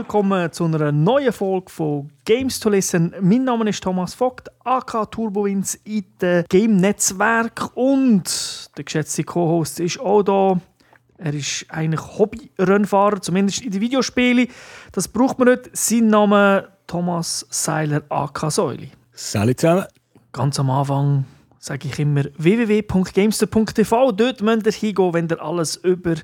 Willkommen zu einer neuen Folge von Games to Listen. Mein Name ist Thomas Vogt, AK Turbowins in dem Game Netzwerk und der geschätzte Co-Host ist auch da. Er ist eigentlich Hobby-Rennfahrer, zumindest in den Videospielen. Das braucht man nicht. Sein Name Thomas Seiler, AK Säuli. Salut zusammen. Ganz am Anfang sage ich immer www.gamester.tv. Dort müsst ihr hingehen, wenn ihr alles über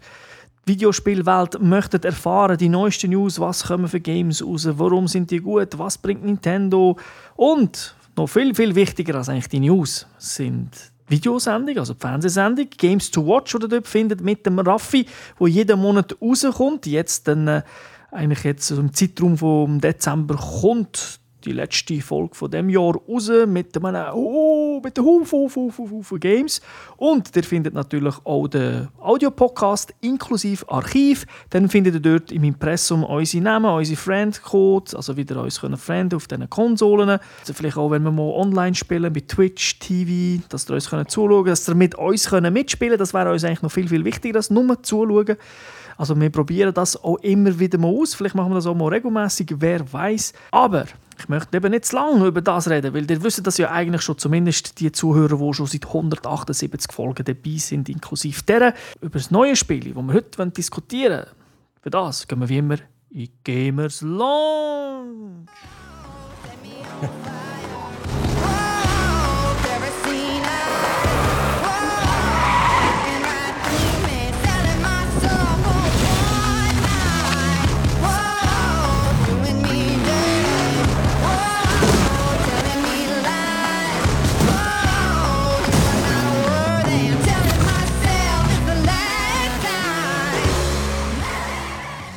Videospielwelt möchtet erfahren, die neuesten News, was kommen für Games raus, warum sind die gut, was bringt Nintendo und noch viel, viel wichtiger als eigentlich die News sind Videosendung, also die Fernsehsendung, Games to Watch, ihr dort findet, mit dem Raffi, wo jeden Monat rauskommt. Jetzt dann äh, eigentlich jetzt im Zeitraum vom Dezember kommt die letzte Folge von dem Jahr raus mit einem oh, mit Haufen, Haufen, Haufen, Games. Und ihr findet natürlich auch den Audiopodcast inklusive Archiv. Dann findet ihr dort im Impressum unsere Namen, unsere Friendcodes, also wieder uns können Friend auf diesen Konsolen. Also vielleicht auch, wenn wir mal online spielen, bei Twitch, TV, dass ihr uns zuschauen könnt, dass ihr mit uns mitspielen könnt. Das wäre uns eigentlich noch viel, viel wichtiger, als nur zuschauen. Also wir probieren das auch immer wieder mal aus. Vielleicht machen wir das auch mal regelmäßig, wer weiß. Aber ich möchte eben nicht zu lange über das reden, weil ihr wisst das ja eigentlich schon, zumindest die Zuhörer, die schon seit 178 Folgen dabei sind, inklusive deren, über das neue Spiel, das wir heute diskutieren wollen. Für das gehen wir wie immer in Gamers Lounge.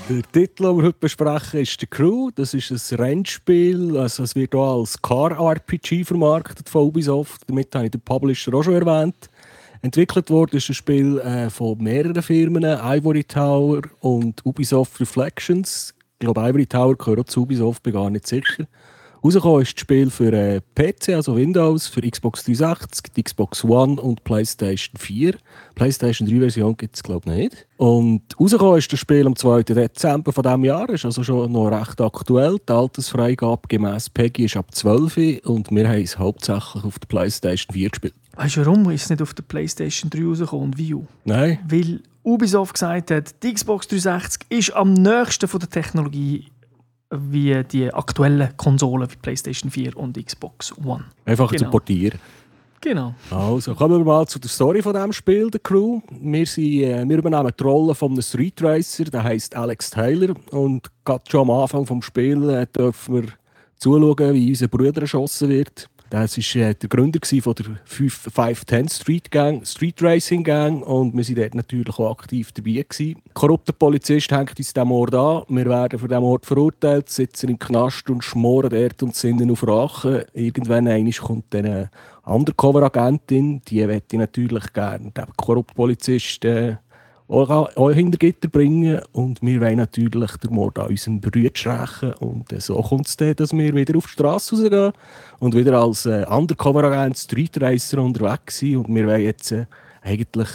Der Titel, den wir heute besprechen, ist «The Crew». Das ist ein Rennspiel. Also es wird auch als Car-RPG vermarktet von Ubisoft. Damit habe ich den Publisher auch schon erwähnt. Entwickelt wurde ist ein Spiel äh, von mehreren Firmen, Ivory Tower und Ubisoft Reflections. Ich glaube, Ivory Tower gehört auch zu Ubisoft, bin gar nicht sicher. Rausgekommen ist das Spiel für äh, PC, also Windows, für Xbox 360, die Xbox One und PlayStation 4. PlayStation 3-Version gibt es, glaube ich, nicht. Und rausgekommen ist das Spiel am 2. Dezember von diesem Jahr, ist also schon noch recht aktuell. Die Altersfreigabe gemäß PEGI ist ab 12 und wir haben es hauptsächlich auf der PlayStation 4 gespielt. Weißt du, warum ist es nicht auf der PlayStation 3 rausgekommen und Wii U? Nein. Weil Ubisoft gesagt hat, die Xbox 360 ist am nächsten von der Technologie wie die aktuellen Konsolen wie PlayStation 4 und Xbox One. Einfach Genau. zu portieren. Genau. Also, kommen wir mal zu der Story von diesem Spiel, der Crew. Wir, sind, äh, wir übernehmen die Rolle von einem Street Racer, der heißt Alex Taylor. Und gerade schon am Anfang des Spiels äh, dürfen wir zuschauen, wie unser Bruder erschossen wird. Das war äh, der Gründer von der 5- 510 Street, Gang, Street Racing Gang und wir waren dort natürlich auch aktiv dabei. Gewesen. Korrupter Polizist hängt uns diesem Ort an. Wir werden für diesen Ort verurteilt, sitzen im Knast und schmoren dort und sind auf Rache. Irgendwann kommt dann eine Undercover-Agentin, die möchte natürlich gerne den korrupten Polizist äh, auch, hinter Gitter bringen und wir wollen natürlich den Mord an unserem Bruder rächen und äh, so kommt es dann, dass wir wieder auf die Straße rausgehen und wieder als äh, Undercover-Agent Street Racer unterwegs sind und wir wollen jetzt äh, eigentlich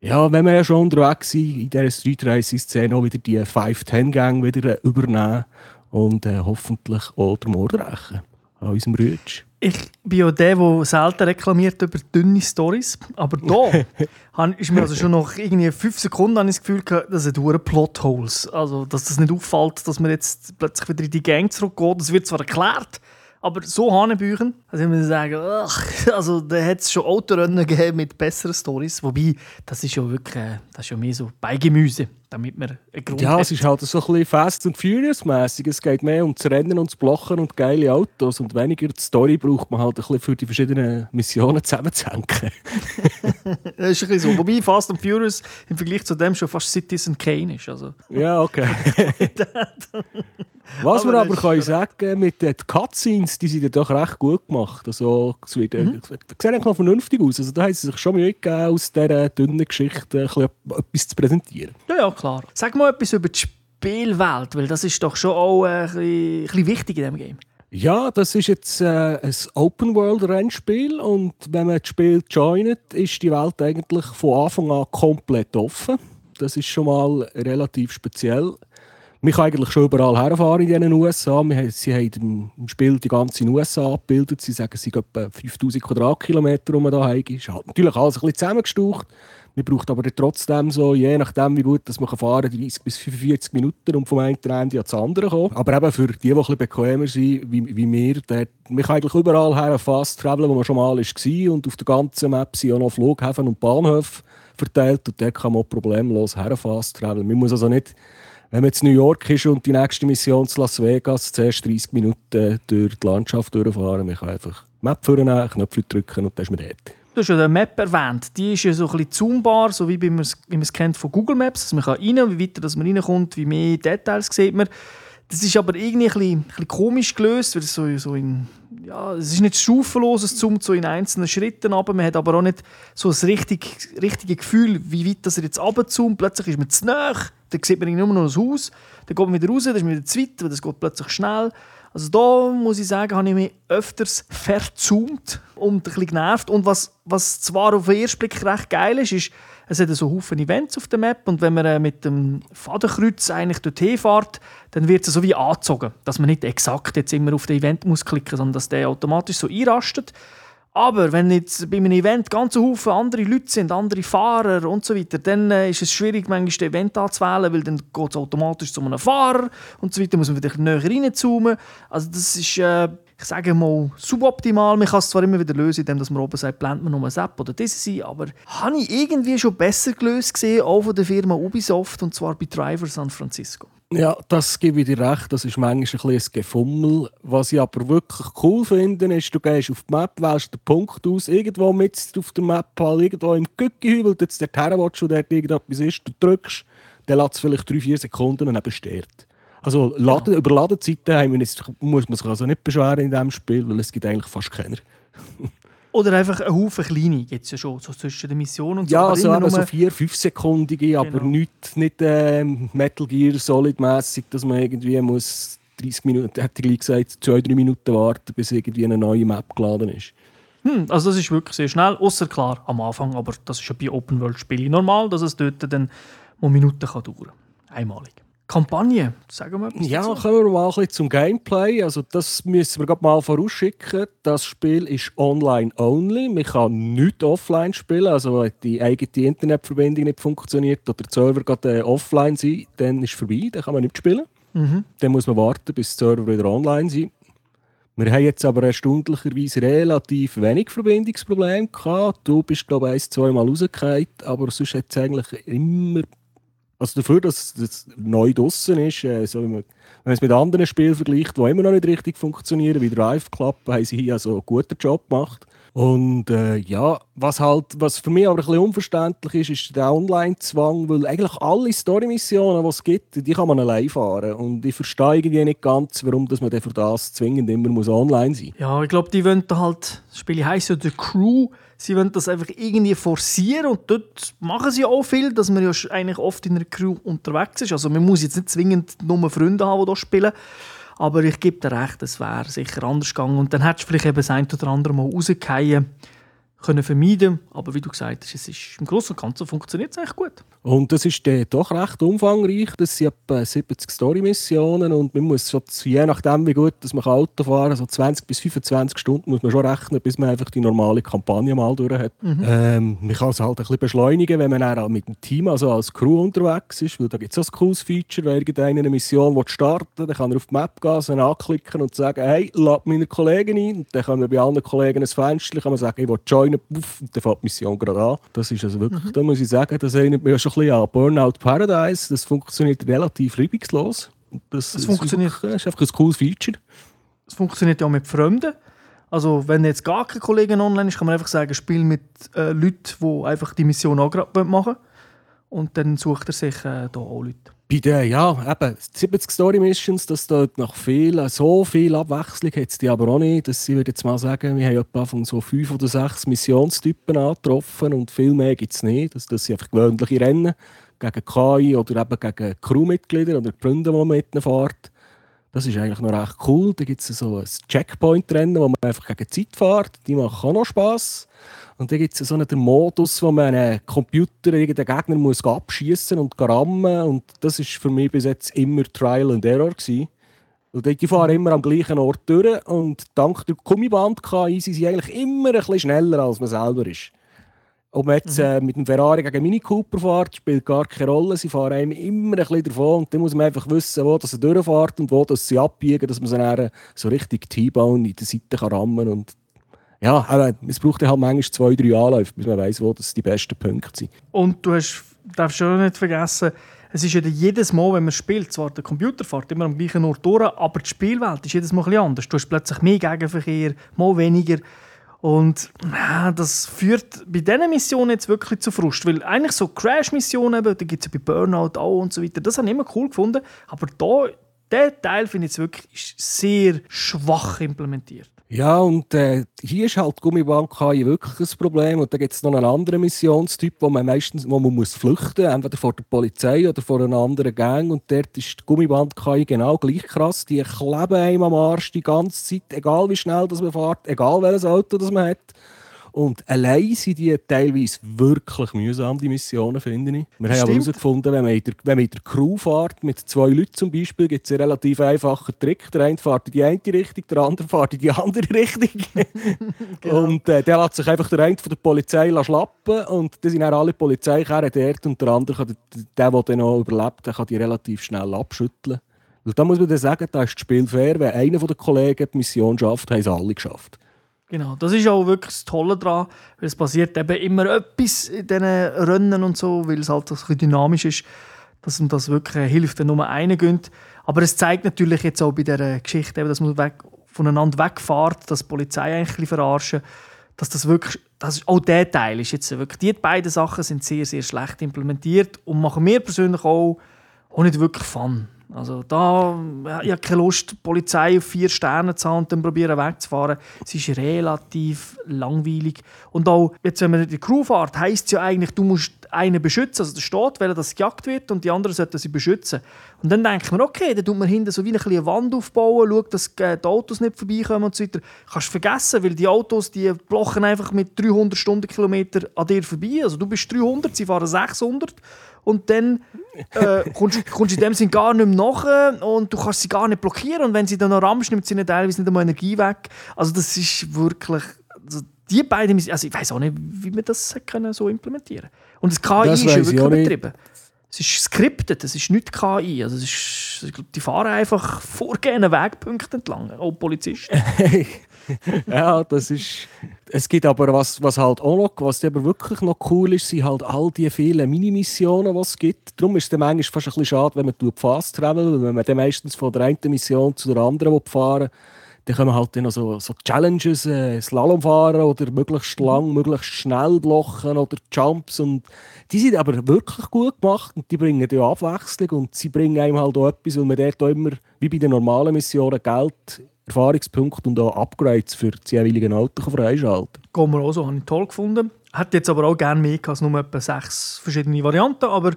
ja, wenn wir ja schon unterwegs sind, in dieser Street Racing-Szene auch wieder die 5-10-Gang wieder äh, übernehmen und äh, hoffentlich auch den Mord rächen an unserem Rütsch. Ich bin ja der, der selten reklamiert über dünne Stories. Aber da ist mir also schon nach irgendwie fünf Sekunden das Gefühl, gehabt, das sind hure Plotholes. Also, dass das nicht auffällt, dass man jetzt plötzlich wieder in die Gang zurückgeht. Das wird zwar erklärt, aber so Hanebüchen. Also, ich muss sagen, ach, also, da hat es schon Autorennen gegeben mit besseren Stories. Wobei, das ist ja wirklich, äh, das ist ja mehr so Beigemüse, damit man einen Grund Ja, hat. es ist halt so ein bisschen Fast and Furious mäßig. Es geht mehr um das Rennen und das Blochen und geile Autos und weniger die Story braucht man halt ein bisschen für die verschiedenen Missionen zusammenzuhängen. Das ist ein bisschen so. Wobei Fast and Furious im Vergleich zu dem schon fast Citizen Kane ist. Also. ja, okay. Was Aber wir aber können sagen, mit den Cutscenes, die sind ja doch recht gut gemacht. Also, wird, äh, Mhm. sieht eigentlich noch vernünftig aus. Also, da haben sie sich schon Mühe gegeben, aus dieser dünnen Geschichte etwas zu präsentieren. Ja, ja, klar. Sag mal etwas über die Spielwelt, weil das ist doch schon auch äh, ein, bisschen, ein bisschen wichtig in diesem Game. Ja, das ist jetzt äh, ein Open-World-Rennspiel und wenn man das Spiel joint, ist die Welt eigentlich von Anfang an komplett offen. Das ist schon mal relativ speziell. man kann eigentlich schon überall herfahren in den USA. Wir, sie haben im Spiel die ganze USA abgebildet. Sie sagen, es sind etwa 5000 Quadratkilometer, die man da haben. Ist halt natürlich alles ein bisschen zusammengestaucht. Man braucht aber trotzdem so, je nachdem, wie gut dass man fahren kann, 30 bis 45 Minuten, um vom einen Ende ans andere zu kommen. Aber eben für die, die ein bisschen bequemer sind, wie, wie wir, der, man kann eigentlich überall her fast traveln, wo man schon mal war. Und auf der ganzen Map sind auch noch Flughäfen und Bahnhöfe verteilt. Und dort kann man problemlos her fast traveln. Man muss also nicht wenn man jetzt New York ist und die nächste Mission zu Las Vegas, zuerst 30 Minuten durch die Landschaft durchfahren, man kann einfach Map vornehmen, Knöpfe drücken und dann ist man dort. Du hast ja die Map erwähnt. Die ist ja so ein bisschen zoombar, so wie man es kennt von Google Maps. Also man kann rein, wie weiter dass man reinkommt, wie mehr Details sieht man. Das ist aber irgendwie ein bisschen, ein bisschen komisch gelöst, weil es so, so in, ja, es ist nicht stufenlos, es zoomt so in einzelnen Schritten aber man hat aber auch nicht so das richtige, richtige Gefühl, wie weit das er jetzt runterzoomt. Plötzlich ist man zu nah, dann sieht man nur noch das Haus, dann geht man wieder raus, dann ist man wieder zu weit, weil das geht plötzlich schnell. Also da muss ich sagen, habe ich mich öfters verzoomt und ein bisschen genervt. Und was, was zwar auf den ersten Blick recht geil ist, ist, es hat so Haufen Events auf der Map und wenn man äh, mit dem Fadenkreuz eigentlich dorthin fährt, dann wird es so wie angezogen, dass man nicht exakt jetzt immer auf den Event muss klicken, sondern dass der automatisch so einrastet. Aber wenn jetzt bei einem Event ganz Haufen andere Leute sind, andere Fahrer und so weiter, dann äh, ist es schwierig, manchmal das Event anzuwählen, weil dann geht es automatisch zu einem Fahrer und so weiter, muss man wieder näher reinzoomen. Also das ist, äh, ich sage mal, suboptimal. Man kann es zwar immer wieder lösen, indem man oben sagt, blend man nur ein App oder das sein, aber habe ich irgendwie schon besser gelöst gesehen, auch von der Firma Ubisoft, und zwar bei Driver San Francisco. Ja, das gebe ich dir recht. Das ist manchmal ein bisschen ein Gefummel. Was ich aber wirklich cool finde, ist, du gehst auf die Map, wählst den Punkt aus, irgendwo mit auf der Map, halt irgendwo im du jetzt her willst und dort irgendetwas ist, du drückst, dann lässt es vielleicht 3-4 Sekunden und dann besteht. Also Laden, ja. über Ladezeiten muss man sich also nicht beschweren in diesem Spiel, weil es gibt eigentlich fast keiner. Oder einfach ein Haufen kleine gibt es ja schon, so zwischen den Missionen und so. Ja, also eben so vier, fünfsekundige, genau. aber nicht, nicht äh, Metal Gear Solid-mässig, dass man irgendwie muss 30 Minuten, hätte ich gesagt, zwei, drei Minuten warten, bis irgendwie eine neue Map geladen ist. Hm, also das ist wirklich sehr schnell, außer klar am Anfang, aber das ist ja bei Open-World-Spielen normal, dass es dort dann mal Minuten kann dauern kann. Einmalig. Kampagne, sagen wir Ja, dazu? kommen wir mal ein bisschen zum Gameplay. Also das müssen wir gerade mal vorausschicken. Das Spiel ist online-only. Man kann nicht offline spielen. Also wenn die eigene Internetverbindung nicht funktioniert oder der Server gerade äh, offline sind, dann ist es vorbei. Dann kann man nicht spielen. Mhm. Dann muss man warten, bis der Server wieder online sind. Wir haben jetzt aber erstaunlicherweise relativ wenig Verbindungsprobleme gehabt. Du bist, glaube ich, ein, zwei Mal rausgefallen, aber sonst hat es eigentlich immer also dafür, dass es neu draußen ist, äh, so wenn man es mit anderen Spielen vergleicht, die immer noch nicht richtig funktionieren, wie Drive Club, haben sie hier also einen guten Job gemacht. Und äh, ja, was halt, was für mich aber ein bisschen unverständlich ist, ist der Online-Zwang, weil eigentlich alle Story-Missionen, die es gibt, die kann man allein fahren. Und ich verstehe irgendwie nicht ganz, warum dass man für das zwingend immer muss online sein muss. Ja, ich glaube, die wollen halt, das Spiel heisst ja The Crew, sie wollen das einfach irgendwie forcieren und dort machen sie auch viel, dass man ja eigentlich oft in einer Crew unterwegs ist. Also man muss jetzt nicht zwingend nur Freunde haben, die hier spielen. Aber ich gebe dir recht, es wäre sicher anders gegangen. Und dann hättest du vielleicht eben das ein oder andere Mal rausgehen können vermeiden. Aber wie du gesagt hast, es ist im Großen und Ganzen funktioniert es echt gut. Und das ist äh, doch recht umfangreich. Das sind etwa 70 Story-Missionen und man muss schon, je nachdem, wie gut dass man Auto fahren kann, so 20 bis 25 Stunden muss man schon rechnen, bis man einfach die normale Kampagne mal durch hat. Mhm. Ähm, man kann es halt ein bisschen beschleunigen, wenn man auch mit dem Team, also als Crew unterwegs ist, weil da gibt es so ein cooles Feature, wenn irgendeine Mission starten dann kann er auf die Map gehen, anklicken und sagen, hey, lad meine Kollegen ein. Und dann kann man bei anderen Kollegen ein Fenster, kann man sagen, ich will joinen, puff, und dann fängt die Mission gerade an. Das ist also wirklich, mhm. da muss ich sagen, das erinnert mich schon ein bisschen an Burnout Paradise. Das funktioniert relativ reibungslos. Das, das, funktioniert. Ist, ist einfach ein cooles Feature. Es funktioniert ja auch mit Fremden. Also wenn jetzt gar kein Kollege online ist, kann man einfach sagen, spiel mit äh, Leuten, die einfach die Mission auch gerade machen Und dann sucht er sich äh, da auch Leute. Bei den, ja, eben, 70 Story Missions, das dort nach viel, so viel Abwechslung hat es die aber auch nicht. Das, ich würde jetzt mal sagen, wir haben etwa von so fünf oder sechs Missionstypen angetroffen und viel mehr gibt es nicht. Das, das sind einfach gewöhnliche Rennen gegen KI oder eben gegen Crewmitglieder oder Freunde, die man mit ihnen fährt. Das ist eigentlich noch recht cool. Da gibt es so ein Checkpoint-Rennen, wo man einfach gegen Zeit fährt. Die machen auch noch Spass. Und dann gibt es so einen Modus, wo man einen Computer, irgendeinen Gegner muss abschießen und rammen Und das ist für mich bis jetzt immer Trial and Error. Gewesen. Und die fahren immer am gleichen Ort durch und dank der Gummiband-KI sind sie eigentlich immer ein bisschen schneller, als man selber ist. Ob man jetzt mhm. äh, mit dem Ferrari gegen Mini Cooper fährt, spielt gar keine Rolle. Sie fahren einem immer ein bisschen davon und dann muss man einfach wissen, wo sie durchfährt und wo sie abbiegen, dass man sie dann so richtig T-Bone in der Seite kann rammen kann. ja, aber es braucht halt manchmal zwei, drei Anläufe, bis man weiß, wo das die besten Punkte sind. Und du hast, darfst schon nicht vergessen, es ist ja jedes Mal, wenn man spielt, zwar der Computer fährt immer am gleichen Ort durch, aber die Spielwelt ist jedes Mal ein anders. Du hast plötzlich mehr Gegenverkehr, mal weniger. Und ja, das führt bei diesen Missionen jetzt wirklich zu Frust. Weil eigentlich so Crash-Missionen, da gibt es ja bei Burnout auch und so weiter, das habe ich immer cool gefunden. Aber da, der Teil finde ich jetzt wirklich sehr schwach implementiert. Ja, und äh, hier ist halt die Gummiband KI wirklich ein Problem. Und da gibt es noch einen anderen Missionstyp, wo man meistens wo man muss flüchten muss, entweder vor der Polizei oder vor einer anderen Gang. Und dort ist die Gummiband KI genau gleich krass. Die kleben einem am Arsch die ganze Zeit, egal wie schnell das man fährt, egal welches Auto das man hat. Und allein sind die teilweise wirklich mühsam, die Missionen, finde ich. Wir haben aber herausgefunden, wenn man, in der, wenn man in der Crew fährt, mit zwei Leuten zum Beispiel, gibt es einen relativ einfachen Trick. Der eine fährt in die eine Richtung, der andere fährt in die andere Richtung. genau. Und äh, der lässt sich einfach der eine von der Polizei schlappen und dann sind dann alle Polizeikerren dort und der andere, kann, der, der dann noch überlebt, der kann die relativ schnell abschütteln. Und da muss man dann sagen, da ist das Spiel fair. Wenn einer der Kollegen die Mission schafft, haben sie alle geschafft. Genau, das ist auch wirklich das Tolle daran, weil es passiert eben immer etwas in diesen Rennen und so, weil es halt so dynamisch ist, dass man das wirklich hilft, wenn nur einer gönnt. Aber es zeigt natürlich jetzt auch bei dieser Geschichte, dass man weg, voneinander wegfährt, dass die Polizei eigentlich verarschen, dass das wirklich, das ist, auch der Teil ist jetzt wirklich, die beiden Sachen sind sehr, sehr schlecht implementiert und machen mir persönlich auch, auch nicht wirklich Fun. Also da, ich habe keine Lust, die Polizei auf vier Sterne zu haben und dann probieren wegzufahren. Es ist relativ langweilig. Und auch, jetzt, wenn man die Crew fährt, heisst es ja eigentlich, du musst einen beschützen. Also da steht, weil das gejagt wird und die anderen sollten sie beschützen. Und dann denkt man, okay, dann tut man hinten so wie eine Wand aufbauen, schaut, dass die Autos nicht vorbeikommen und so weiter. Kannst vergessen, weil die Autos, die blochen einfach mit 300 Stundenkilometer an dir vorbei. Also du bist 300, sie fahren 600 und dann äh, kommst, kommst du in dem Sinne gar nicht mehr nach und du kannst sie gar nicht blockieren und wenn sie dann noch rammst, nimmt sie teilweise nicht einmal Energie weg. Also das ist wirklich... Also die beiden, also ich weiß auch nicht, wie man das können so implementieren Und das KI das ist ja wirklich übertrieben. Es ist skriptet, es ist nicht KI. Also es ist, die fahren einfach vorgehenden Wegpunkte entlang, auch Polizisten. ja, das ist. Es gibt aber was, was halt auch noch, was aber wirklich noch cool ist, sind halt all die vielen Minimissionen, die es gibt. Darum ist es dann manchmal fast ein bisschen schade, wenn man Fast Travel, wenn man dann meistens von der einen Mission zu der anderen fahren dann wir halt noch so, so Challenges, äh, Slalom fahren oder möglichst lang, möglichst schnell blocken oder Jumps. Und die sind aber wirklich gut gemacht und die bringen ja Abwechslung und sie bringen einem halt auch etwas, weil man dort auch immer, wie bei den normalen Missionen, Geld, Erfahrungspunkte und auch Upgrades für die jeweiligen Autos freischalten. Gehen wir auch so, habe ich toll gefunden. Hätte jetzt aber auch gerne mehr als nur etwa sechs verschiedene Varianten, aber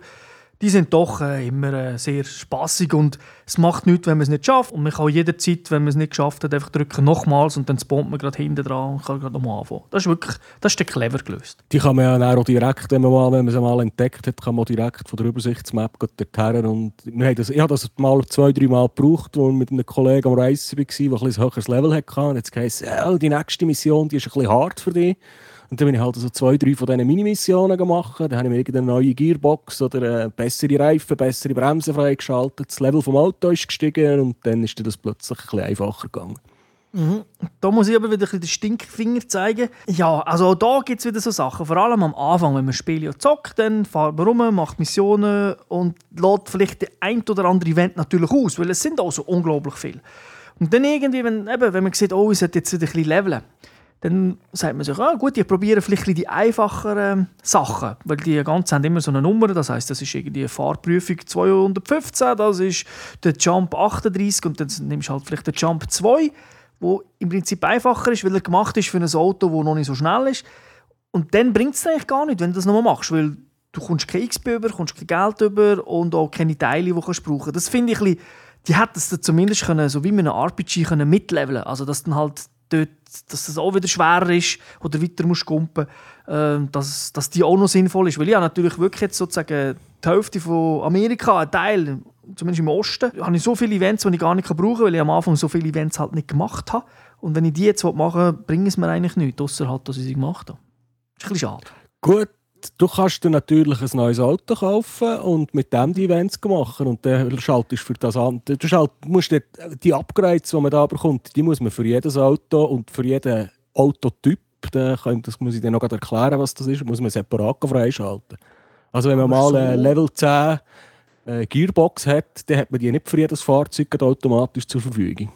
die sind doch äh, immer äh, sehr spaßig und es macht nichts, wenn man es nicht schafft. Und man kann jederzeit, wenn man es nicht geschafft hat, einfach drücken nochmals und dann spawnt man gerade hinten dran und kann gerade nochmal anfangen. Das ist wirklich, das ist der clever gelöst. Die kann man ja auch direkt, wenn man, mal, wenn man sie mal entdeckt hat, kann man direkt von der Übersichtsmap dorthin und wir haben das, ich habe das mal zwei, drei Mal gebraucht, als mit einem Kollegen am Reisen war, der ein, ein höheres Level hatte. Und jetzt heisst es, die nächste Mission die ist ein bisschen hart für dich. Und dann bin ich halt so zwei, drei von diesen Mini-Missionen gemacht. Dann habe ich mir irgendeine neue Gearbox oder bessere Reifen, bessere Bremsen freigeschaltet. Das Level vom Auto ist gestiegen und dann ist das plötzlich ein bisschen einfacher gegangen. Mhm. Da muss ich aber wieder ein den Stinkfinger zeigen. Ja, also auch da gibt es wieder so Sachen. Vor allem am Anfang, wenn man Spiele zockt, dann fährt man rum, macht Missionen und lädt vielleicht ein oder andere Event natürlich aus, weil es sind auch so unglaublich viele. Und dann irgendwie, wenn, eben, wenn man sieht, oh, ich sollte jetzt wieder ein bisschen leveln, dann sagt man sich, ah, gut, ich probiere vielleicht die einfacheren Sachen, weil die ganzen haben immer so eine Nummer, das heißt, das ist irgendwie Fahrprüfung 215, das ist der Jump 38 und dann nimmst du halt vielleicht den Jump 2, wo im Prinzip einfacher ist, weil er gemacht ist für ein Auto, das noch nicht so schnell ist. Und dann bringt es eigentlich gar nicht, wenn du das nochmal machst, weil du kommst kein XP über, kommst kein Geld über und auch keine Teile, die du brauchen kannst. Das finde ich ein bisschen die hätten es zumindest können, so wie mit einem RPG können mitleveln Also, dass dann halt dort, dass das auch wieder schwerer ist oder weiter musst kumpen, äh, dass, dass die auch noch sinnvoll ist. Weil ich natürlich wirklich jetzt sozusagen die Hälfte von Amerika, ein Teil, zumindest im Osten, habe ich so viele Events, die ich gar nicht brauchen kann, weil ich am Anfang so viele Events halt nicht gemacht habe. Und wenn ich die jetzt machen will, bringen es mir eigentlich nichts, außer halt, dass ich sie gemacht habe. Das ist ein bisschen schade. Gut, du kannst dir natürlich ein neues Auto kaufen und mit dem die Events machen und dann schaltest du für das an. Du schalt, musst die, die Upgrades, die man da bekommt, die muss man für jedes Auto und für jeden Autotyp, das muss ich dir noch erklären, was das ist, muss man separat freischalten. Also wenn man mal so. Level 10 äh, Gearbox hat, dann hat man die nicht für jedes Fahrzeug automatisch zur Verfügung.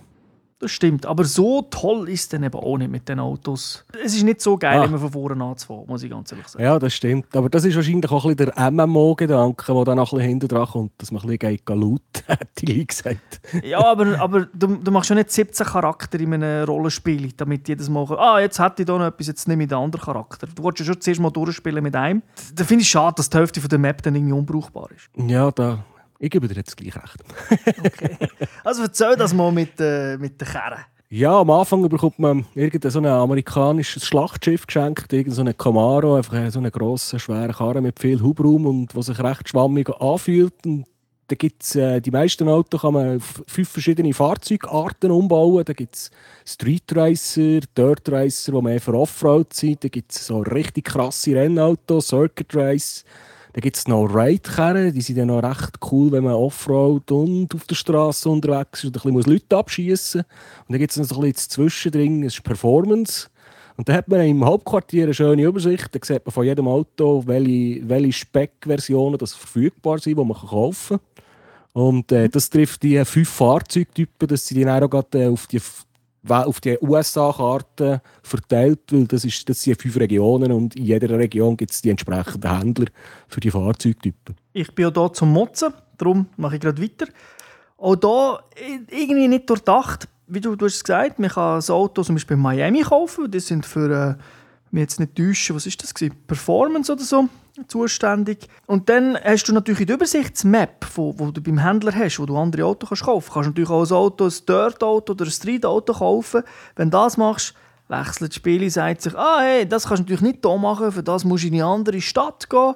Das stimmt, aber so toll ist es dann eben auch nicht mit den Autos. Es ist nicht so geil, ah. immer von vorne anzufahren, muss ich ganz ehrlich sagen. Ja, das stimmt. Aber das ist wahrscheinlich auch ein bisschen der MMO-Gedanke, der dann noch ein bisschen hinten dran kommt, dass man ein bisschen laut hat, die gesagt. ja, aber, aber du, du machst ja nicht 17 Charakter in einem Rollenspiel, damit jedes Mal, ah, jetzt hätte ich da noch etwas, jetzt nehme ich den anderen Charakter. Du wolltest ja schon zuerst mal durchspielen mit einem. Da finde ich schade, dass die Hälfte von der Map dann irgendwie unbrauchbar ist. Ja, da ich gebe dir jetzt gleich recht. okay. Also erzähl das mal mit, äh, mit den Kerren. Ja, am Anfang bekommt man irgendein so ein amerikanisches Schlachtschiff geschenkt, irgendein so Camaro, einfach so einen grossen, schweren Karren mit viel Hubraum und was sich recht schwammig anfühlt. Und da gibt's, äh, die meisten Autos kann man auf fünf verschiedene Fahrzeugarten umbauen. Da gibt es Street Racer, Dirt Racer, die mehr für Offroad sind. Da gibt es so richtig krasse Rennautos, Circuit Race. Dann gibt es noch Ride-Karren, die sind dann noch recht cool, wenn man Offroad und auf der Straße unterwegs ist und ein bisschen muss Leute abschießen Und dann gibt es noch so ein bisschen Zwischendrin, das ist Performance. Und dann hat man im Hauptquartier eine schöne Übersicht. Da sieht man von jedem Auto, welche, welche Speck-Versionen verfügbar sind, die man kaufen kann. Und äh, das trifft die fünf Fahrzeugtypen, dass sie dann auch gerade äh, auf die auf die USA-Karte verteilt, weil das, ist, das sind fünf Regionen und in jeder Region gibt es die entsprechenden Händler für die Fahrzeugtypen. Ich bin ja hier zum Motzen, darum mache ich gerade weiter. Auch hier irgendwie nicht durchdacht, wie du, du hast gesagt, man kann ein Auto zum Beispiel in Miami kaufen, das sind für, äh, mich jetzt nicht täuschen, was ist das gewesen? Performance oder so zuständig. Und dann hast du natürlich die Übersichtsmap, wo du beim Händler hast, wo du andere Autos kannst kaufen kannst. Du natürlich auch ein Auto, ein Dirt-Auto oder ein Street-Auto kaufen. Wenn du das machst, wechselt das Spiel sagt sich, ah hey, das kannst du natürlich nicht hier machen, für das musst du in eine andere Stadt gehen.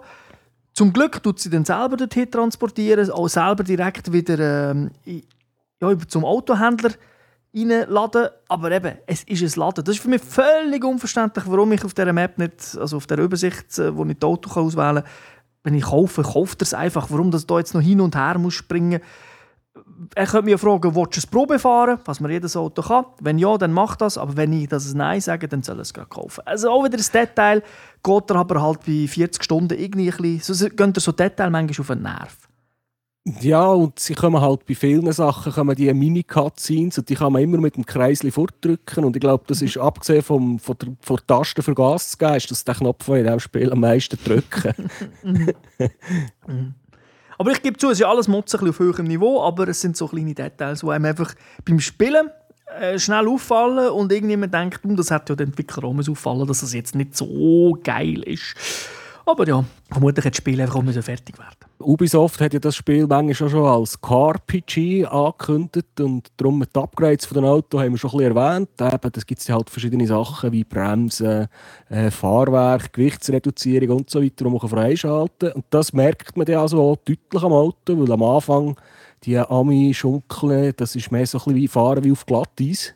Zum Glück tut sie dann selber dorthin transportieren, auch selber direkt wieder ähm, ja, zum Autohändler reinladen. Aber eben, es ist ein Laden. Das ist für mich völlig unverständlich, warum ich auf dieser Map nicht, also auf der Übersicht, äh, wo ich das Auto auswählen kann, wenn ich kaufe, kauft er es einfach. Warum das da jetzt noch hin und her muss springen er könnte mich ja fragen, willst du es Probe fahren, was man jedes Auto kann? Wenn ja, dann mach das. Aber wenn ich das Nein sage, dann soll er es kaufen. Also auch wieder ein Detail, geht er aber halt bei 40 Stunden irgendwie ein bisschen, so gehen er so Detail manchmal auf den Nerv. Ja, und sie kommen halt bei vielen Sachen kommen die Mini-Cutscenes und die kann man immer mit dem Kreisli fortdrücken. Und ich glaube, das ist abgesehen vom, von, der, von der Taste für Gas zu geben, ist das der Knopf, den in diesem Spiel am meisten drücken. aber ich gebe zu, es ist ja alles Motzen auf höherem Niveau, aber es sind so kleine Details, die einem einfach beim Spielen äh, schnell auffallen und irgendjemand denkt, hm, das hat ja den Entwickler auch auffallen, dass das jetzt nicht so geil ist. Aber ja, vermutlich hat das Spiel einfach auch fertig werden. Ubisoft hat ja das Spiel manchmal schon als Car-PG angekündigt und darum die Upgrades von den Autos haben wir schon ein bisschen erwähnt. Eben, das gibt es halt verschiedene Sachen wie Bremsen, äh, Fahrwerk, Gewichtsreduzierung und so weiter, die man freischalten kann. Und das merkt man dann also deutlich am Auto, weil am Anfang die Ami-Schunkeln, das ist mehr so ein bisschen wie Fahren wie auf Glatteis.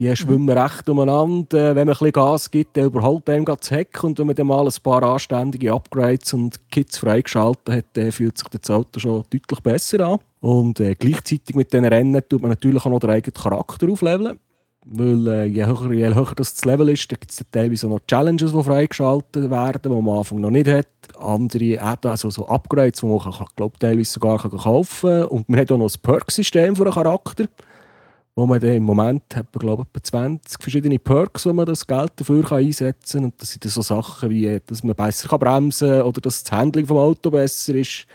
Die schwimmen recht umeinander. Wenn man ein bisschen Gas gibt, dann überholt einem das Heck. Und wenn man dann mal ein paar anständige Upgrades und Kits freigeschaltet hat, dann fühlt sich das Auto schon deutlich besser an. Und äh, gleichzeitig mit diesen Rennen tut man natürlich auch noch den eigenen Charakter aufleveln. Weil äh, je, höher, je höher das, Level ist, gibt es teilweise noch Challenges, die freigeschaltet werden, die man am Anfang noch nicht hat. Andere also so Upgrades, die man glaube teilweise sogar kaufen kann. Und man hat auch noch ein Perk-System für einen Charakter wo man dann im Moment hat man, glaube ich, etwa 20 verschiedene Perks, wo man das Geld dafür kann einsetzen kann. Und das sind dann so Sachen wie, dass man besser kann bremsen kann oder dass das Handling vom Auto besser ist.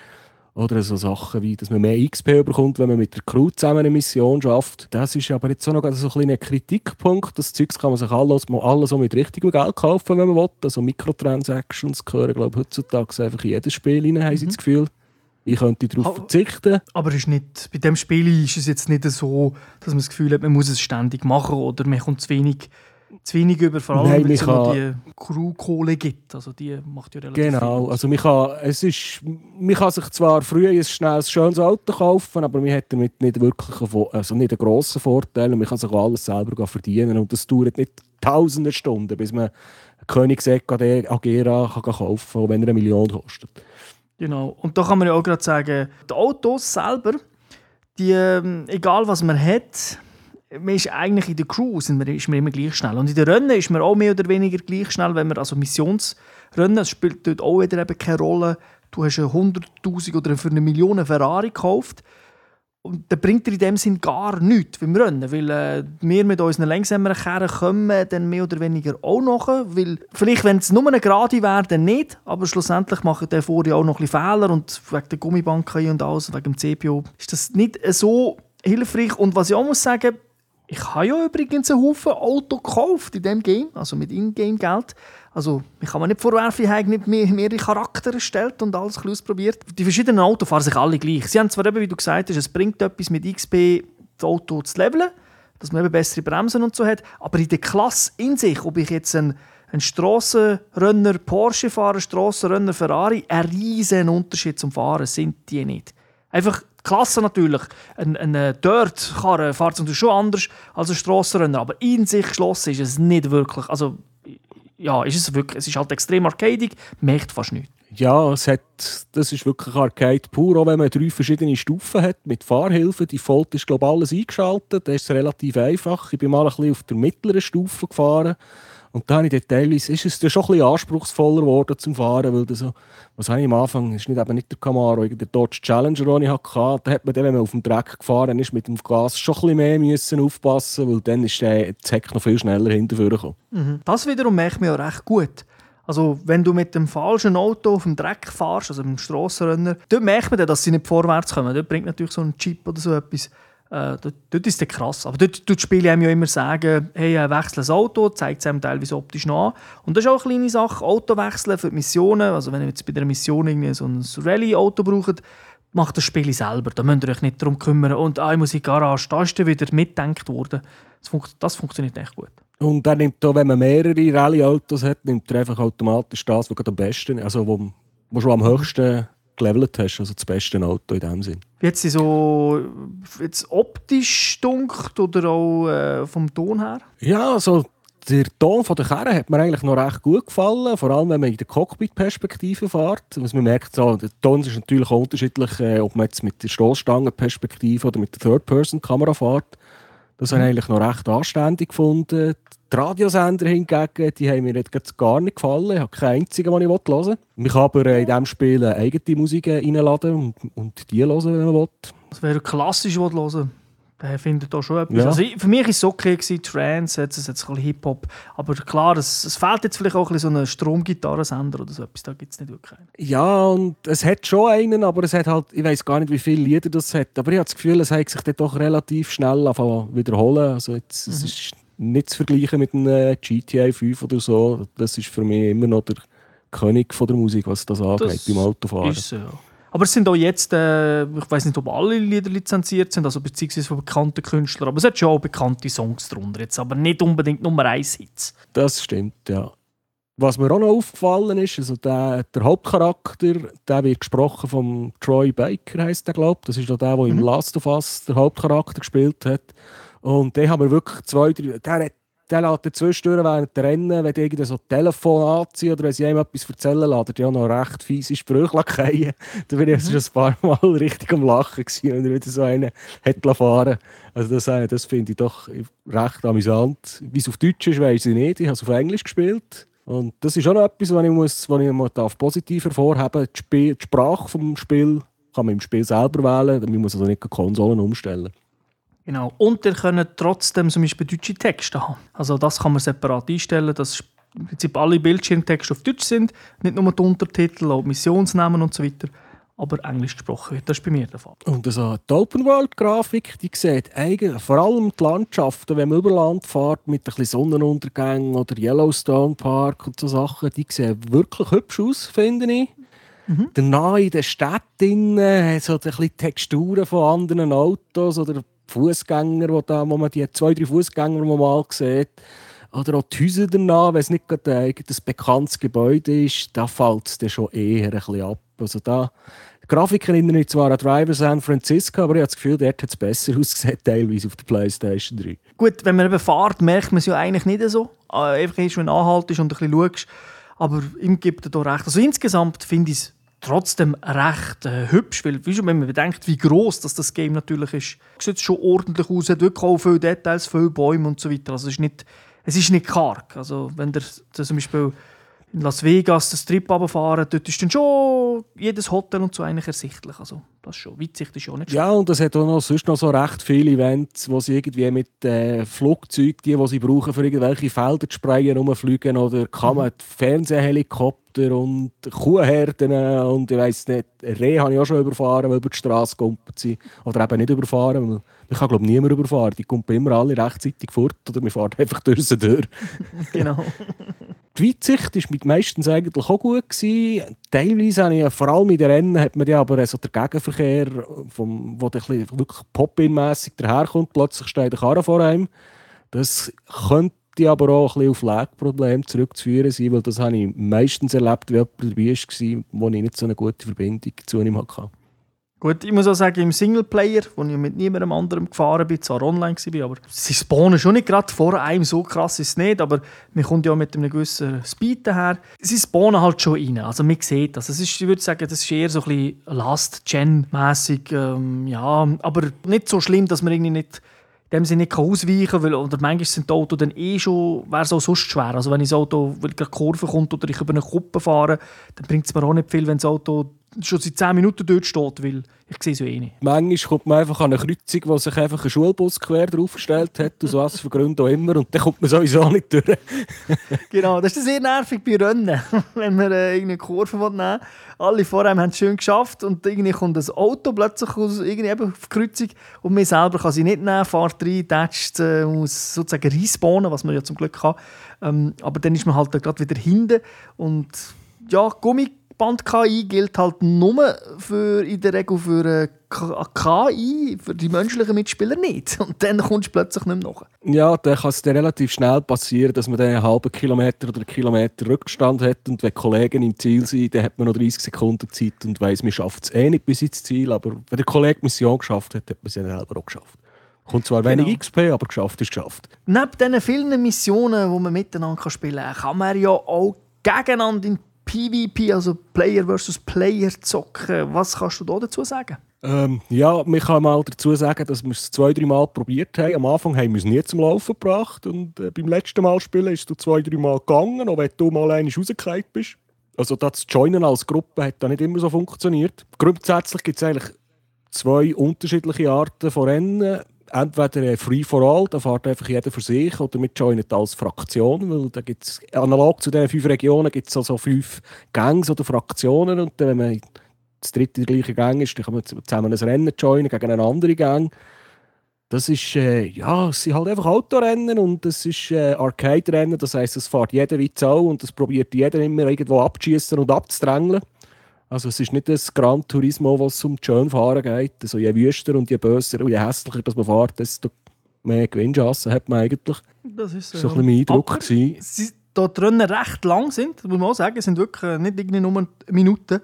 Oder so Sachen wie, dass man mehr XP bekommt, wenn man mit der Crew zusammen eine Mission schafft. Das ist aber jetzt auch noch so ein, ein Kritikpunkt. Das Zeug kann man sich alles, alles so mit richtigem Geld kaufen, wenn man will. Also Mikrotransactions gehören, glaube ich, heutzutage einfach in jedes Spiel rein, mhm. haben sie das Gefühl. Ich könnte darauf verzichten. Aber ist nicht, bei dem Spiel ist es jetzt nicht so, dass man das Gefühl hat, man muss es ständig machen oder man kommt zu wenig, zu wenig über, vor allem Nein, wenn es noch die Crew-Kohle gibt. Also die macht ja relativ Genau, viel. also man kann, es ist, man kann sich zwar früh ein schnelles, schönes Auto kaufen, aber man hat damit nicht wirklich einen, also nicht einen grossen Vorteil und man kann sich auch alles selber verdienen und das dauert nicht tausende Stunden, bis man einen Koenigsegg Agera kann kaufen kann, auch wenn er eine Million kostet. Genau. Und da kann man ja auch gerade sagen, die Autos selber, die, ähm, egal was man hat, man ist eigentlich in der Crew sind wir, ist man immer gleich schnell. Und in den Rennen ist man auch mehr oder weniger gleich schnell, wenn man also Missionsrennen, es spielt dort auch wieder eben keine Rolle. Du hast eine 100'000 oder für eine Million Ferrari gekauft. Und das bringt dir in dem Sinn gar nichts beim Rennen, weil äh, wir mit unseren langsameren Kerren kommen dann mehr oder weniger auch noch, weil vielleicht, wenn es nur eine Gerade wäre, dann nicht, aber schlussendlich machen der vorher auch noch ein bisschen Fehler und wegen der Gummibank und alles, wegen dem CPU, ist das nicht so hilfreich. Und was ich auch muss sagen, ich habe ja übrigens einen Haufen Auto gekauft in diesem Game, also mit Ingame-Geld. Also, ich kann mir nicht vorwerfen, ich habe nicht mehr, mehrere Charaktere erstellt und alles ein ausprobiert. Die verschiedenen Autos fahren sich alle gleich. Sie haben zwar eben, wie du gesagt hast, es bringt etwas mit XP, das Auto zu leveln, dass man eben bessere Bremsen und so hat, aber in der Klasse in sich, ob ich jetzt einen, einen Strassenrenner Porsche fahre, einen Strassenrenner Ferrari, ein riesen Unterschied zum Fahren sind die nicht. Einfach die Klasse natürlich. Ein, ein Dirt-Karre fährt schon anders als ein Strassenrenner, aber in sich geschlossen ist es nicht wirklich. Also, ja, ist es wirklich. Es ist halt extrem arcadig, merkt fast nichts. Ja, es hat, das ist wirklich Arcade pur, auch wenn man drei verschiedene Stufen hat mit Fahrhilfen. Die Default ist glaube ich, alles eingeschaltet, da ist relativ einfach. Ich bin mal ein bisschen auf der mittleren Stufe gefahren und da habe ich dann ist es dann schon ein anspruchsvoller geworden zum Fahren, weil so, was habe ich am Anfang, ist nicht, eben nicht der Camaro, der Dodge Challenger, den ich hatte, da hat man dann, wenn man auf dem Dreck gefahren ist, mit dem Gas schon ein bisschen mehr müssen aufpassen weil dann ist der Heck noch viel schneller hinterher gekommen. Das wiederum merkt man ja recht gut. Also, wenn du mit dem falschen Auto auf dem Dreck fährst, also mit dem Strassenrenner, dort merkt man dann, dass sie nicht vorwärts kommen. Dort bringt natürlich so ein Chip oder so etwas. Äh, dort, dort ist es krass. Aber dort tut das Spiel einem ja immer sagen, hey, wechsle das Auto, zeigt es einem teilweise optisch an. Und das ist auch eine kleine Sache, Auto wechseln für die Missionen. Also wenn ihr jetzt bei der Mission irgendwie so ein Rallye-Auto braucht, macht das Spiel selber. Da müsst ihr euch nicht darum kümmern. Und ah, ich muss in die Garage, da ist wieder mitgedacht worden. Das, funkt, das funktioniert echt gut. Und er nimmt auch, wenn man mehrere Rallye-Autos hat, nimmt er einfach automatisch das, was am besten, also wo, wo schon am höchsten gelevelt hast, also das beste Auto in dem Sinn. Sie so jetzt optisch dunkt oder auch äh, vom Ton her? Ja, also der Ton von der Karre hat mir eigentlich noch recht gut gefallen, vor allem wenn man in der Cockpit-Perspektive fährt. Also man merkt, so, der Ton ist natürlich auch unterschiedlich, äh, ob man jetzt mit der Stoßstangenperspektive oder mit der Third-Person-Kamera fährt. Das habe ich eigentlich noch recht anständig gefunden. Die Radiosender hingegen, die haben mir jetzt gar nicht gefallen. Ich habe keinen einzigen, den ich hören will. Man kann aber in diesem Spiel eigene Musik reinladen und, und die hören, wenn man will. Das wäre klassisch, was hören Der findet da schon etwas. Ja. Also, ich- für mich war es okay, gewesen, Trance, jetzt ist jetzt ein bisschen Hip-Hop. Aber klar, es, es fehlt jetzt vielleicht auch ein bisschen so einen Stromgitarrensender oder so etwas. Da gibt es nicht wirklich einen. Ja, und es hat schon einen, aber es hat halt, ich weiß gar nicht, wie viele Lieder das hat. Aber ich habe das Gefühl, es hat sich dann doch relativ schnell wiederholen. Also jetzt, es ist nicht zu vergleichen mit einem äh, GTA 5 oder so. Das ist für mich immer noch der König von der Musik, was das angeht, Das beim Autofahren. Ist so. Aber es sind auch jetzt, äh, ich weiß nicht, ob alle Lieder lizenziert sind, also beziehungsweise von bekannten Künstlern, aber es hat schon auch bekannte Songs drunter, jetzt aber nicht unbedingt Nummer 1 Hits. Das stimmt, ja. Was mir auch noch aufgefallen ist, also der, der Hauptcharakter, der wird gesprochen von Troy Baker, heißt der, glaube Das ist auch der, der im Last of Us der Hauptcharakter gespielt hat. Und den haben wir wirklich zwei, drei, der, hat- der lässt dann zwischendurch während der Rennen, wenn die irgendwie so Telefon anziehen oder wenn sie ihm etwas erzählen, lässt die auch noch recht fiese Sprüche fallen. Da bin ich jetzt schon ein paar Mal richtig am Lachen gewesen, wenn er wieder so einen hat fahren Also das, äh, das finde ich doch recht amüsant. Wie es auf Deutsch ist, weiß ich nicht. Ich habe es auf Englisch gespielt. Und das ist auch noch etwas, was ich, muss, was ich mal darf positiv hervorheben darf. Die, die Sprache vom Spiel kann man im Spiel selber wählen. Man muss also nicht die Konsolen umstellen. Genau. Und ihr könnt trotzdem zum Beispiel deutsche Texte haben. Also das kann man separat einstellen, dass im Prinzip alle Bildschirmtexte auf Deutsch sind, nicht nur die Untertitel, auch Missionsnamen und so weiter, aber Englisch gesprochen wird. Das ist bei mir der Fall. Und also die Open-World-Grafik, die sieht eigentlich, vor allem die Landschaften, wenn man über Land fährt mit ein bisschen Sonnenuntergängen oder Yellowstone Park und so Sachen, die sehen wirklich hübsch aus, finde ich. Mhm. Danach in der Stadt innen, so ein bisschen Texturen von anderen Autos oder Fußgänger, wo, da, wo man die zwei, drei Fußgänger die man mal sieht. Oder auch die Häuser danach, wenn es nicht gerade ein bekanntes Gebäude ist, da fällt es dann schon eher ein bisschen ab. Also da, die Grafik erinnert mich zwar an Driver San Francisco, aber ich habe das Gefühl, dort hat es besser ausgesehen, teilweise auf der Playstation 3. Gut, wenn man eben fährt, merkt man es ja eigentlich nicht so. Äh, einfach wenn du anhaltest und ein bisschen schaust. Aber ihm gibt er da recht. Also insgesamt finde ich es trotzdem recht äh, hübsch, weil wie schon, wenn man bedenkt, wie groß das, das Game natürlich ist, sieht es schon ordentlich aus, hat wirklich auch viele Details, viele Bäume und so weiter. Also es ist nicht, es ist nicht karg. Also wenn der, zum Beispiel in Las Vegas den Strip runterfahren, dort ist dann schon jedes Hotel und so eigentlich ersichtlich. Also das ist schon, Weitsicht ist schon nicht schlecht. Ja, und es hat auch noch, sonst noch so recht viele Events, wo sie irgendwie mit äh, Flugzeugen, die, die sie brauchen, für irgendwelche Felder zu sprayen, rumfliegen oder kann man mhm. Fernsehhelikopter und Kuhherden und ich weiss nicht, Reh habe ich auch schon überfahren, weil über die Straße gekommen sind. Oder eben nicht überfahren, weil ich kann glaube niemand überfahren. Die kommen immer alle rechtzeitig fort oder wir fahren einfach durch sie durch. genau. Die Weitsicht war meistens eigentlich auch gut. Gewesen. Teilweise habe ich, vor allem in den Rennen, hat man ja aber so der Gegenverkehr, vom, wo der wirklich Pop-In-mässig daherkommt, plötzlich steht der Karre vor einem. Das könnte aber auch ein auf Lag-Probleme zurückzuführen sein, weil das habe ich meistens erlebt, wie jemand dabei war, wo ich nicht so eine gute Verbindung zu ihm hatte. Gut, ich muss auch sagen, im Singleplayer, wo ich mit niemandem anderem gefahren bin, zwar online war, aber sie spawnen schon nicht gerade vor einem, so krass ist es nicht, aber man kommt ja mit einem gewissen Speed daher. Sie spawnen halt schon rein, also man sieht das. Es ist, ich würde sagen, das ist eher so ein bisschen Last-Gen-mässig, ähm, ja, aber nicht so schlimm, dass man irgendwie nicht dem Sinne nicht ausweichen kann, weil oder manchmal sind die Autos dann eh schon, auch sonst schwer. Also wenn das Auto, eine Kurve kommt oder ich über eine Kuppe fahre, dann bringt es mir auch nicht viel, wenn das Auto schon seit 10 Minuten dort steht, weil ich sehe es ja eh nicht. Manchmal kommt man einfach an eine Kreuzung, wo sich einfach ein Schulbus quer draufgestellt hat, aus was für Gründen auch immer, und dann kommt man sowieso nicht durch. genau, das ist sehr nervig bei Rennen, wenn man äh, irgendeine Kurve nehmen will. Alle vor einem haben es schön geschafft und irgendwie kommt das Auto plötzlich aus, irgendwie auf die Kreuzung und mir selber kann sie nicht nehmen, fährt rein, tätscht, äh, muss sozusagen respawnen, was man ja zum Glück kann. Ähm, aber dann ist man halt gerade wieder hinten und ja, Gummi Band-KI gilt halt nur für, in der Regel für eine KI, für die menschlichen Mitspieler nicht. Und dann kommst du plötzlich nicht mehr nach. Ja, dann kann es dann relativ schnell passieren, dass man dann einen halben Kilometer oder einen Kilometer Rückstand hat und wenn Kollegen im Ziel sind, dann hat man noch 30 Sekunden Zeit und weiss, man schafft es eh nicht bis ins Ziel. Aber wenn der Kollege die Mission geschafft hat, hat man sie dann selber auch geschafft. Kommt zwar genau. wenig XP, aber geschafft ist geschafft. Neben diesen vielen Missionen, die man miteinander spielen kann, kann man ja auch gegeneinander in PvP, also Player versus Player zocken. Was kannst du da dazu sagen? Ähm, ja, ich kann mal dazu sagen, dass wir es zwei, drei Mal probiert haben. Am Anfang haben wir es nie zum Laufen gebracht und äh, beim letzten Mal spielen ist es zwei, drei Mal gegangen, auch wenn du mal einmal rausgefallen bist. Also das Joinen als Gruppe hat da nicht immer so funktioniert. Grundsätzlich gibt es eigentlich zwei unterschiedliche Arten von Rennen entweder Free for All, da fährt einfach jeder für sich, oder mit joint als Fraktion, weil da gibt's, analog zu diesen fünf Regionen gibt es also fünf Gangs oder Fraktionen und dann, wenn man das dritte der gleiche Gang ist, dann kann man zusammen ein Rennen joinen gegen einen anderen Gang. Das ist, äh, ja, es sind halt einfach Autorennen und es ist äh, Arcade-Rennen, das heisst, es fährt jeder wie Sau und es probiert jeder immer irgendwo abzuschießen und abzudrängeln. Also es ist nicht das Gran Turismo, was um Schönfahren geht. Also je wüster und je böser und je hässlicher dass man fährt, desto mehr Gewinnchancen hat man eigentlich. Das ist so, so ein bisschen mein Eindruck. Sie da drinnen recht lang sind, muss man auch sagen, sind wirklich nicht irgendwie nur Minuten,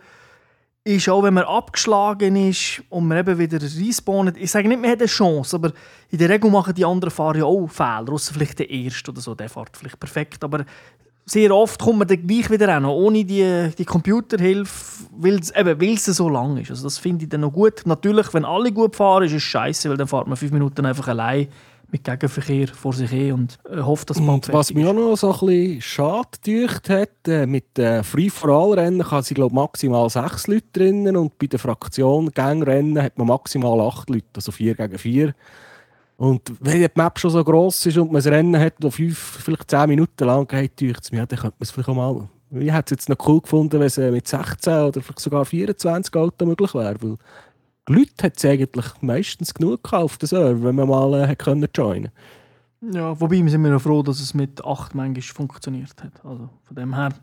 ist auch, wenn man abgeschlagen ist und man eben wieder respawnt. Ich sage nicht, man hat eine Chance, aber in der Regel machen die anderen Fahrer ja auch Fehler, außer vielleicht der Erste oder so, der fährt vielleicht perfekt, aber sehr oft kommt man dann gleich wieder hin, ohne die, die Computerhilfe, weil es so lang ist. Also das finde ich dann noch gut. Natürlich, wenn alle gut fahren, ist es scheiße, weil dann fährt man fünf Minuten einfach allein mit Gegenverkehr vor sich hin und äh, hofft, dass man Was mich auch noch so ein bisschen schade gedeucht hat, äh, mit den Free-for-All-Rennen kann sie glaube maximal sechs Leute drinnen und bei der Fraktion Gangrennen hat man maximal acht Leute, also vier gegen vier. Und wenn die Map schon so gross ist und man ein Rennen hat, das fünf, vielleicht zehn Minuten lang geht, es mir, dann könnte man es vielleicht auch mal. Ich hätte es jetzt noch cool gefunden, wenn es mit 16 oder vielleicht sogar 24 Autos möglich wäre. Weil die Leute hat es eigentlich meistens genug gekauft, Server, wenn man mal äh, können joinen Ja, wobei sind wir froh, dass es mit 8 manchmal funktioniert hat. Also von dem her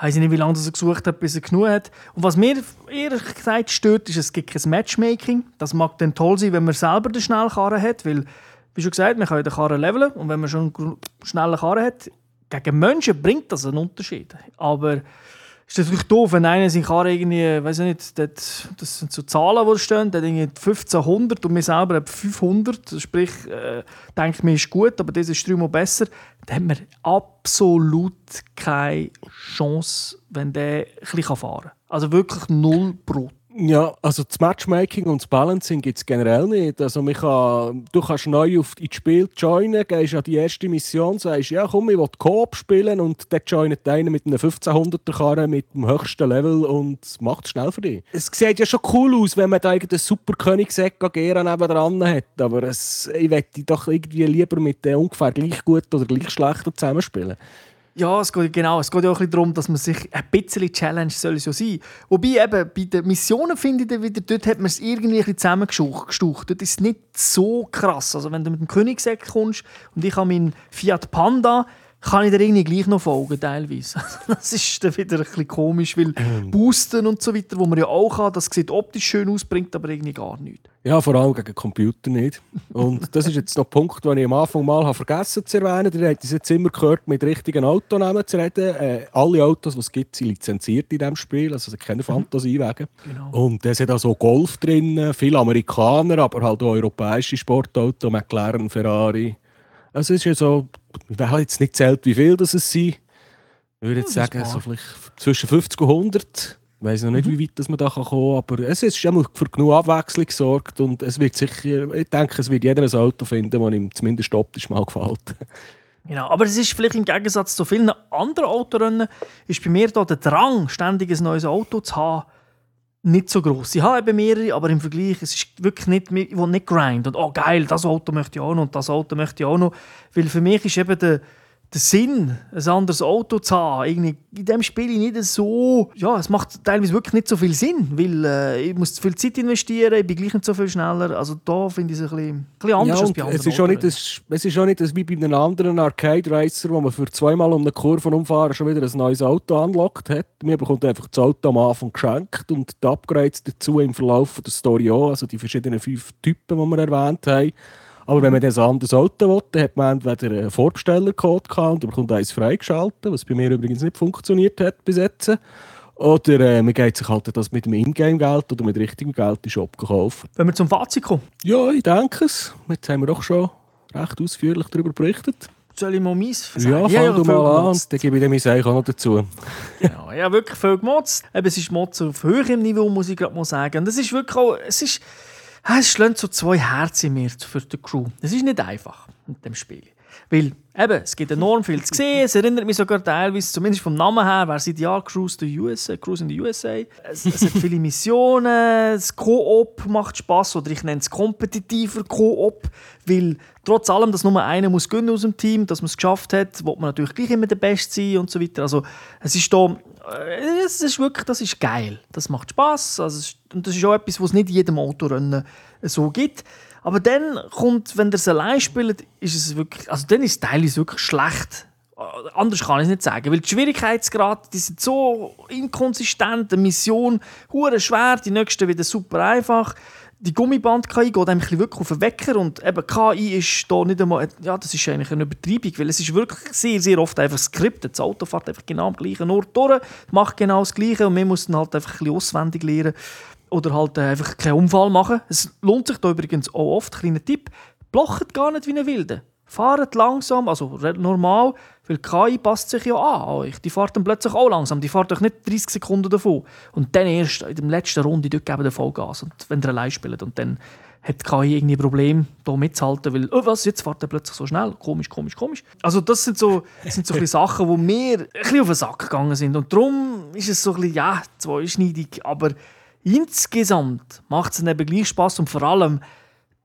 weiß ich nicht, wie lange er gesucht hat, bis er genug hat. Und was mir ehrlich gesagt stört, ist, es gibt kein Matchmaking. Das mag dann toll sein, wenn man selber den schnellen Karren hat, weil, wie schon gesagt, man kann den Karren leveln und wenn man schon einen schnellen Karren hat, gegen Menschen bringt das einen Unterschied. Aber ist natürlich doof, wenn einer seinen Karren irgendwie, weiß ich nicht, das, das sind so Zahlen, die stehen, der hat 1500 und mir selber hat 500, sprich, äh, denke ich mir, ist gut, aber das ist dreimal besser, dann haben wir absolut keine Chance, wenn der ein bisschen fahren kann. Also wirklich null Brot. Ja, also das Matchmaking und das Balancing gibt es generell nicht. Also man kann, du kannst neu auf ins Spiel joinen, gehst an die erste Mission, sagst, ja komm, ich will Coop spielen und dann joint einer mit einem 1500er Karren mit dem höchsten Level und macht es schnell für dich. Es sieht ja schon cool aus, wenn man da irgendeinen super Königsegg Gera dran hat, aber es, ich möchte doch irgendwie lieber mit den ungefähr gleich gut oder gleich schlechten zusammenspielen. Ja, es geht, genau. Es geht ja auch ein darum, dass man sich ein bisschen Challenge soll so sein. Wobei eben bei den Missionen finde ich wieder, dort hat man es irgendwie ein zusammengestaucht. Dort ist es nicht so krass. Also wenn du mit dem Königsegg kommst und ich habe meinen Fiat Panda, kann ich dir irgendwie gleich noch folgen, teilweise. das ist dann wieder ein bisschen komisch, weil ähm. Boosten und so weiter, wo man ja auch hat, das sieht optisch schön aus, bringt aber irgendwie gar nichts. Ja, vor allem gegen Computer nicht. Und das ist jetzt noch ein Punkt, den ich am Anfang mal habe vergessen zu erwähnen. Ihr habt es jetzt immer gehört, mit richtigen Autonamen zu reden. Äh, alle Autos, die es gibt, sind lizenziert in diesem Spiel, also keine mhm. Fantasiewege. Genau. Und es hat auch Golf drin, viele Amerikaner, aber halt auch europäische Sportautos, McLaren, Ferrari. Also es ist ja so, ich habe jetzt nicht zählt, wie viel das es sind. Ich würde jetzt ja, sagen, so vielleicht zwischen 50 und 100. Ich weiß noch nicht, mhm. wie weit das man da kommen kann, aber es ist schon für genug Abwechslung gesorgt und es wird sicher, ich denke, es wird jeder ein Auto finden, das ihm zumindest optisch mal gefällt. Genau, aber es ist vielleicht im Gegensatz zu vielen anderen Autorennen, ist bei mir da der Drang, ständig ein neues Auto zu haben, nicht so groß. Ich habe eben mehrere, aber im Vergleich, es ist wirklich nicht, ich will nicht grind und oh geil, das Auto möchte ich auch noch und das Auto möchte ich auch noch. Weil für mich ist eben der, der Sinn, ein anderes Auto zu haben, irgendwie in diesem Spiel nicht so, ja, es macht teilweise wirklich nicht so viel Sinn, weil äh, ich muss zu viel Zeit investieren, ich bin gleich nicht so viel schneller, also da finde ich es ein bisschen, ein bisschen anders ja, als bei anderen es ist, auch nicht das, es ist auch nicht das wie bei einem anderen Arcade Racer, wo man für zweimal um eine Kurve umfahren schon wieder ein neues Auto anlockt hat. Mir bekommt einfach das Auto am Anfang geschenkt und die Upgrades dazu im Verlauf der Story auch, also die verschiedenen fünf Typen, die wir erwähnt haben. Aber wenn man das anderes Auto will, dann hat man entweder einen Vorbestellercode gehabt und bekommt eins freigeschaltet, was bei mir übrigens nicht funktioniert hat bis jetzt. Oder äh, man geht sich halt das mit dem Ingame-Geld oder mit richtigem Geld in den Shop kaufen. Wenn wir zum Fazit kommen? Ja, ich denke es. Jetzt haben wir doch schon recht ausführlich darüber berichtet. Soll ich mal meins sagen? Ja, fang ja, du mal an, dann gebe ich dem mein auch noch dazu. ja, wirklich viel gemotzt. Eben, es ist Motz auf höherem Niveau, muss ich gerade mal sagen. Und es ist wirklich auch, es ist es schlägt so zwei Herzen in mir für die Crew. Es ist nicht einfach mit dem Spiel. Weil, eben, es gibt enorm viel zu sehen. Es erinnert mich sogar teilweise, zumindest vom Namen her, wer seit Jahren Cruise, the USA, Cruise in the USA. Es, es hat viele Missionen, das Koop macht Spaß oder ich nenne es kompetitiver Koop, weil trotz allem, dass nur einer muss gönnen aus dem Team, dass man es geschafft hat, wird man natürlich gleich immer der Beste sein und so weiter. Also es ist da äh, es ist wirklich, das ist geil. Das macht Spaß. Also, und das ist auch etwas, was es nicht jedem Autorennen so gibt. Aber dann kommt, wenn ihr es allein spielt, ist es wirklich, also dann ist teilweise wirklich schlecht. Anders kann ich es nicht sagen, weil die Schwierigkeitsgrade, die sind so inkonsistent, die Mission hure schwer, die nächste wieder super einfach die Gummiband-KI geht eigentlich wirklich auf den Wecker und eben KI ist da nicht einmal, ja, das ist eigentlich eine Übertreibung, weil es ist wirklich sehr, sehr oft einfach skriptet. Das Auto fährt einfach genau am gleichen Ort durch, macht genau das Gleiche und wir müssen halt einfach ein bisschen auswendig lernen oder halt äh, einfach keinen Unfall machen. Es lohnt sich da übrigens auch oft, kleiner Tipp, blochet gar nicht wie ein Wilde. Fahrt langsam, also normal, weil die KI passt sich ja an euch. Die fährt dann plötzlich auch langsam. Die fährt euch nicht 30 Sekunden davon. Und dann erst in der letzten Runde dort geben der Vollgas. Und wenn ihr allein spielt. Und dann hat die KI irgendwie ein Problem, hier mitzuhalten, weil, oh was, jetzt fährt er plötzlich so schnell. Komisch, komisch, komisch. Also das sind so, das sind so Sachen, die mir ein bisschen auf den Sack gegangen sind. Und darum ist es so ein bisschen, ja, zweischneidig. Aber insgesamt macht es eben gleich Spass und vor allem,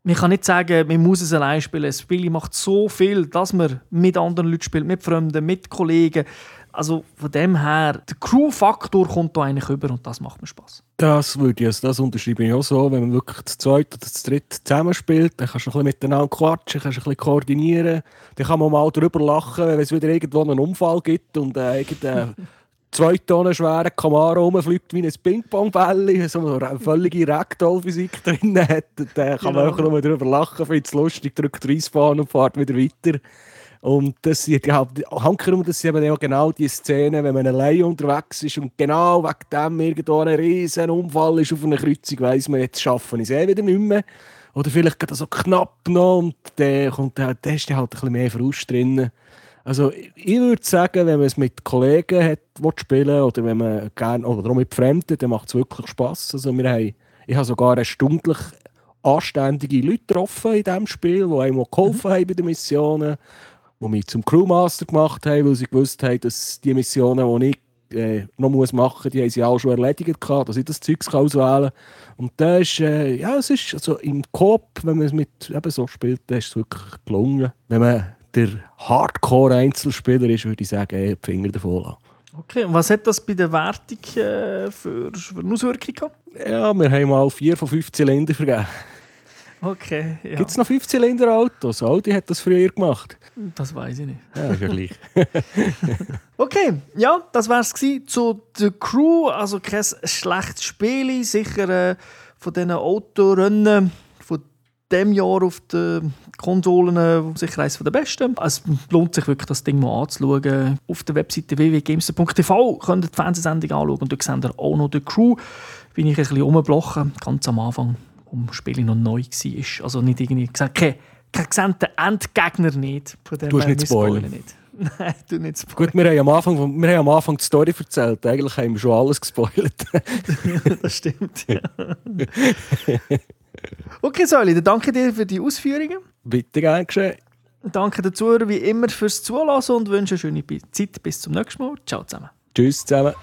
man kann nicht sagen, man muss es allein spielen. Das Spiel macht so viel, dass man mit anderen Leuten spielt, mit Freunden, mit Kollegen. Also von dem her, der Crew-Faktor kommt da eigentlich über und das macht mir Spaß. Das würde ich, also das unterschreibe ich auch so. Wenn man wirklich zu zweit oder zu dritt zusammenspielt, dann kannst du ein bisschen miteinander quatschen, kannst ein bisschen koordinieren. Dann kann man mal darüber lachen, wenn es wieder irgendwo einen Unfall gibt und äh, irgendein zwei Tonnen schweren Camaro rumfliegt wie ein Ping-Pong-Bälle, so eine völlige Ragdoll-Physik drin hat, dann kann man auch nur darüber lachen, findet es lustig, drückt die Reisbahn und fährt wieder weiter. Und das sind ja, Hankerum, das sind eben genau die Szenen, wenn man allein unterwegs ist und genau wegen dem irgendwo ein riesen Unfall ist auf einer Kreuzung, weiss man, jetzt schaffen ich es eh wieder nicht mehr. Oder vielleicht geht das so knapp noch und dann kommt da, da ist halt ein bisschen mehr Frust drin. Also ich würde sagen, wenn man es mit Kollegen hat, spielen oder wenn man gerne oder auch mit Fremden, dann macht es wirklich Spass. Also wir haben, ich habe sogar eine stündlich anständige Leute getroffen in diesem Spiel, die einem geholfen mhm. haben bei den Missionen, die mich zum Crewmaster gemacht haben, weil sie gewusst haben, dass die Missionen, die ich äh, noch muss machen muss, die haben sie auch schon erledigt gehabt, dass ich das Zeug auswählen kann. Und da ist, äh, ja, es ist also im Coop, wenn man es mit eben so spielt, dann ist es wirklich gelungen. Wenn man der Hardcore-Einzelspieler ist, würde ich sagen, ey, die Finger davon lassen. Okay, und was hat das bei der Wertung äh, für, für eine Auswirkung gehabt? Ja, wir haben mal vier von fünf Zylinder vergeben. Okay, ja. Gibt es noch 5 Zylinder Autos? Audi hat das früher gemacht. Das weiß ich nicht. Ja, ist ja gleich. okay, ja, das war es zu der Crew. Also kein schlechtes Spiel. Sicher äh, von diesen Autorennen diesem Jahr auf den Konsolen sicher eines der besten. Es lohnt sich wirklich, das Ding mal anzuschauen. Auf der Webseite www.gamester.tv könnt ihr die Fernsehsendung anschauen und dort seht ihr auch noch die Crew. Bin ich ein bisschen rumblochen, ganz am Anfang, wo das Spiel noch neu war. Also nicht irgendwie gesagt, kein, kein gesandter Endgegner nicht. Von dem du hast nicht spoilern. Nicht. Nein, du nicht spoilern. Gut, wir haben, am Anfang, wir haben am Anfang die Story erzählt. Eigentlich haben wir schon alles gespoilert. das stimmt, ja. Okay, Säuli, dann danke dir für die Ausführungen. Bitte gern geschehen. Danke den Zuhörern wie immer fürs Zulassen und wünsche eine schöne Zeit. Bis zum nächsten Mal. Ciao zusammen. Tschüss zusammen.